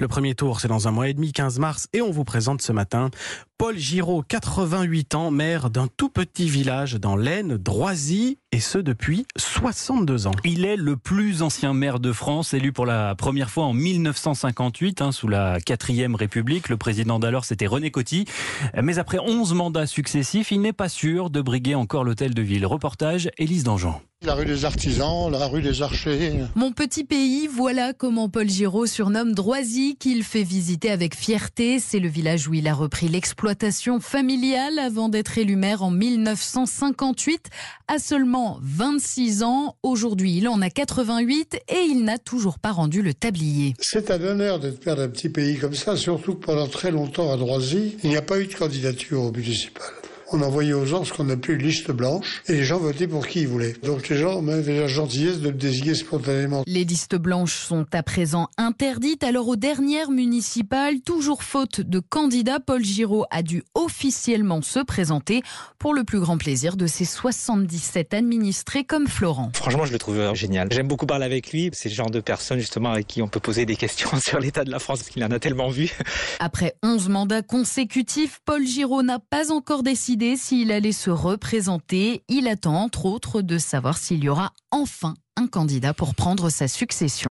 Le premier tour, c'est dans un mois et demi, 15 mars, et on vous présente ce matin Paul Giraud, 88 ans, maire d'un tout petit village dans l'Aisne, Droisy, et ce depuis 62 ans. Il est le plus ancien maire de France, élu pour la première fois en 1958, hein, sous la 4 République. Le président d'alors, c'était René Coty. Mais après 11 mandats successifs, il n'est pas sûr de briguer encore l'hôtel de ville. Reportage, Élise Dangean. La rue des Artisans, la rue des Archers. Mon petit pays, voilà comment Paul Giraud surnomme Droisy, qu'il fait visiter avec fierté. C'est le village où il a repris l'exploitation familiale avant d'être élu maire en 1958. À seulement 26 ans, aujourd'hui il en a 88 et il n'a toujours pas rendu le tablier. C'est un honneur d'être maire d'un petit pays comme ça, surtout que pendant très longtemps à Droisy, il n'y a pas eu de candidature au municipal on envoyait aux gens ce qu'on appelait une liste blanche et les gens votaient pour qui ils voulaient. Donc les gens avaient la gentillesse de le désigner spontanément. Les listes blanches sont à présent interdites. Alors aux dernières municipales, toujours faute de candidats, Paul Giraud a dû officiellement se présenter pour le plus grand plaisir de ses 77 administrés comme Florent. Franchement, je le trouve génial. J'aime beaucoup parler avec lui. C'est le genre de personne justement avec qui on peut poser des questions sur l'état de la France parce qu'il en a tellement vu. Après 11 mandats consécutifs, Paul Giraud n'a pas encore s'il allait se représenter. Il attend entre autres de savoir s'il y aura enfin un candidat pour prendre sa succession.